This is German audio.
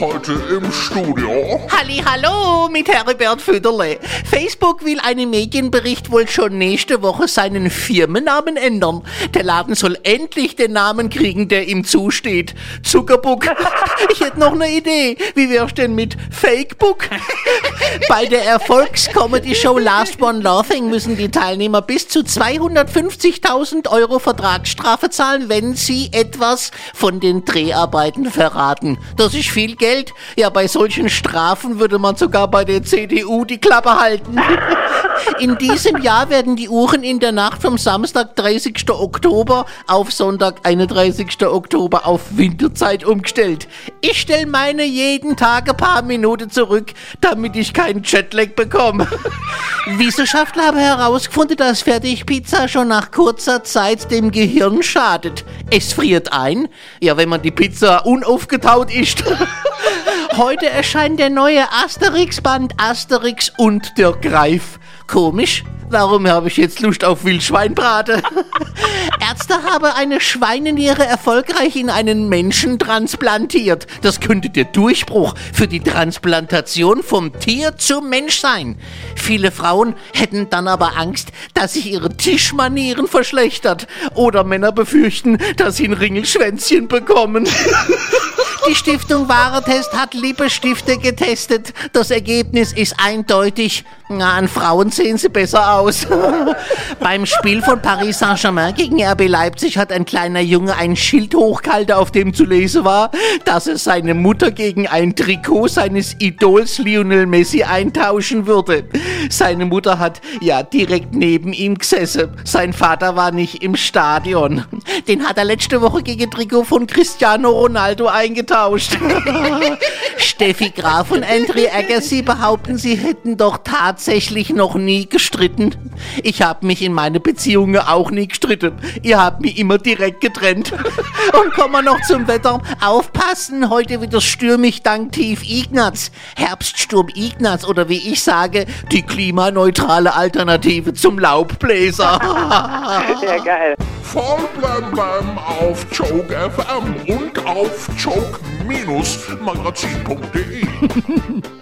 Heute im Studio. Halli, hallo mit Herbert Füderle. Facebook will einem Medienbericht wohl schon nächste Woche seinen Firmennamen ändern. Der Laden soll endlich den Namen kriegen, der ihm zusteht. Zuckerbuck. Ich hätte noch eine Idee. Wie wär's denn mit Fakebook? Bei der Erfolgs-Comedy-Show Last One Laughing müssen die Teilnehmer bis zu 250.000 Euro Vertragsstrafe zahlen, wenn sie etwas von den Dreharbeiten verraten. Das ist viel Geld. Ja, bei solchen Strafen würde man sogar bei der CDU die Klappe halten. In diesem Jahr werden die Uhren in der Nacht vom Samstag 30. Oktober auf Sonntag 31. Oktober auf Winterzeit umgestellt. Ich stelle meine jeden Tag ein paar Minuten zurück, damit ich keinen Jetlag bekomme. Wissenschaftler haben herausgefunden, dass Fertigpizza schon nach kurzer Zeit dem Gehirn schadet. Es friert ein, ja, wenn man die Pizza unaufgetaut isst. Heute erscheint der neue Asterix-Band Asterix und der Greif. Komisch, warum habe ich jetzt Lust auf Wildschweinbrate? Ärzte haben eine Schweineniere erfolgreich in einen Menschen transplantiert. Das könnte der Durchbruch für die Transplantation vom Tier zum Mensch sein. Viele Frauen hätten dann aber Angst, dass sich ihre Tischmanieren verschlechtert. Oder Männer befürchten, dass sie ein Ringelschwänzchen bekommen. Die Stiftung Waretest hat Lippestifte getestet. Das Ergebnis ist eindeutig. Na, an Frauen sehen sie besser aus. Beim Spiel von Paris Saint-Germain gegen RB Leipzig hat ein kleiner Junge ein Schild hochgehalten, auf dem zu lesen war, dass er seine Mutter gegen ein Trikot seines Idols Lionel Messi eintauschen würde. Seine Mutter hat ja direkt neben ihm gesessen. Sein Vater war nicht im Stadion. Den hat er letzte Woche gegen Trikot von Cristiano Ronaldo eingetauscht. Steffi Graf und Andre Agassi behaupten, sie hätten doch tatsächlich noch nie gestritten. Ich habe mich in meine Beziehungen auch nie gestritten. Ihr habt mich immer direkt getrennt. Und kommen wir noch zum Wetter. Aufpassen, heute wieder stürmig dank Tief Ignaz. Herbststurm Ignaz oder wie ich sage, die klimaneutrale Alternative zum Laubbläser. Ja, geil. Voll blem auf Joke FM und auf minus magasin.de